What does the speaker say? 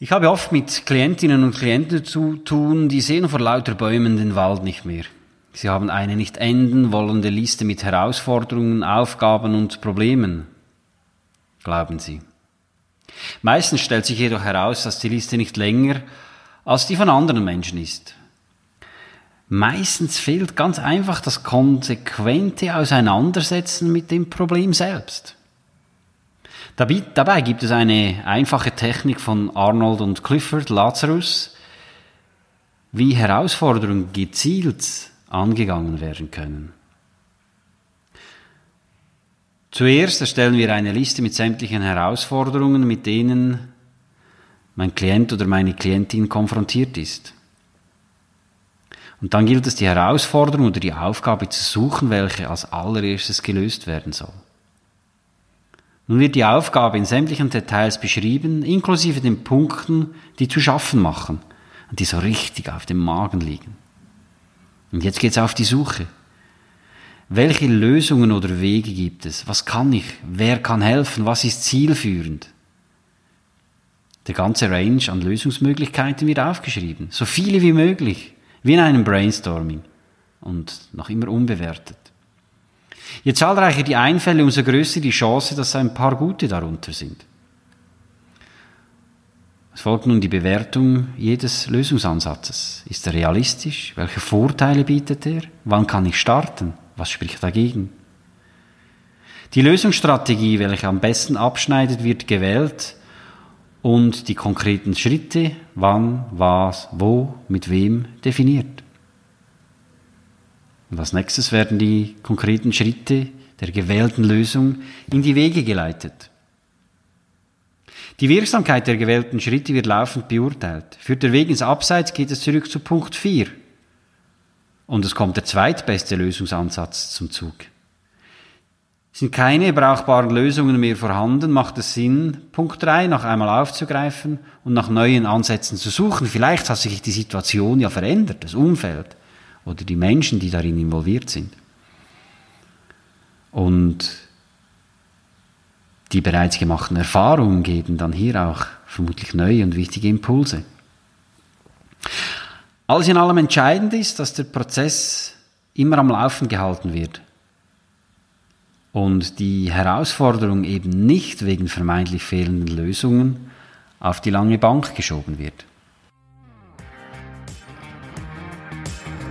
Ich habe oft mit Klientinnen und Klienten zu tun, die sehen vor lauter Bäumen den Wald nicht mehr. Sie haben eine nicht enden wollende Liste mit Herausforderungen, Aufgaben und Problemen. Glauben Sie. Meistens stellt sich jedoch heraus, dass die Liste nicht länger als die von anderen Menschen ist. Meistens fehlt ganz einfach das konsequente Auseinandersetzen mit dem Problem selbst. Dabei gibt es eine einfache Technik von Arnold und Clifford Lazarus, wie Herausforderungen gezielt angegangen werden können. Zuerst erstellen wir eine Liste mit sämtlichen Herausforderungen, mit denen mein Klient oder meine Klientin konfrontiert ist. Und dann gilt es, die Herausforderung oder die Aufgabe zu suchen, welche als allererstes gelöst werden soll. Nun wird die Aufgabe in sämtlichen Details beschrieben, inklusive den Punkten, die zu schaffen machen und die so richtig auf dem Magen liegen. Und jetzt geht's auf die Suche. Welche Lösungen oder Wege gibt es? Was kann ich? Wer kann helfen? Was ist zielführend? Der ganze Range an Lösungsmöglichkeiten wird aufgeschrieben. So viele wie möglich. Wie in einem Brainstorming. Und noch immer unbewertet. Je zahlreicher die Einfälle, umso größer die Chance, dass ein paar gute darunter sind. Es folgt nun die Bewertung jedes Lösungsansatzes. Ist er realistisch? Welche Vorteile bietet er? Wann kann ich starten? Was spricht dagegen? Die Lösungsstrategie, welche am besten abschneidet, wird gewählt und die konkreten Schritte, wann, was, wo, mit wem definiert. Und als nächstes werden die konkreten Schritte der gewählten Lösung in die Wege geleitet. Die Wirksamkeit der gewählten Schritte wird laufend beurteilt. Führt der Weg ins Abseits, geht es zurück zu Punkt 4. Und es kommt der zweitbeste Lösungsansatz zum Zug. Sind keine brauchbaren Lösungen mehr vorhanden, macht es Sinn, Punkt 3 noch einmal aufzugreifen und nach neuen Ansätzen zu suchen. Vielleicht hat sich die Situation ja verändert, das Umfeld oder die Menschen, die darin involviert sind. Und die bereits gemachten Erfahrungen geben dann hier auch vermutlich neue und wichtige Impulse. Alles in allem entscheidend ist, dass der Prozess immer am Laufen gehalten wird und die Herausforderung eben nicht wegen vermeintlich fehlenden Lösungen auf die lange Bank geschoben wird.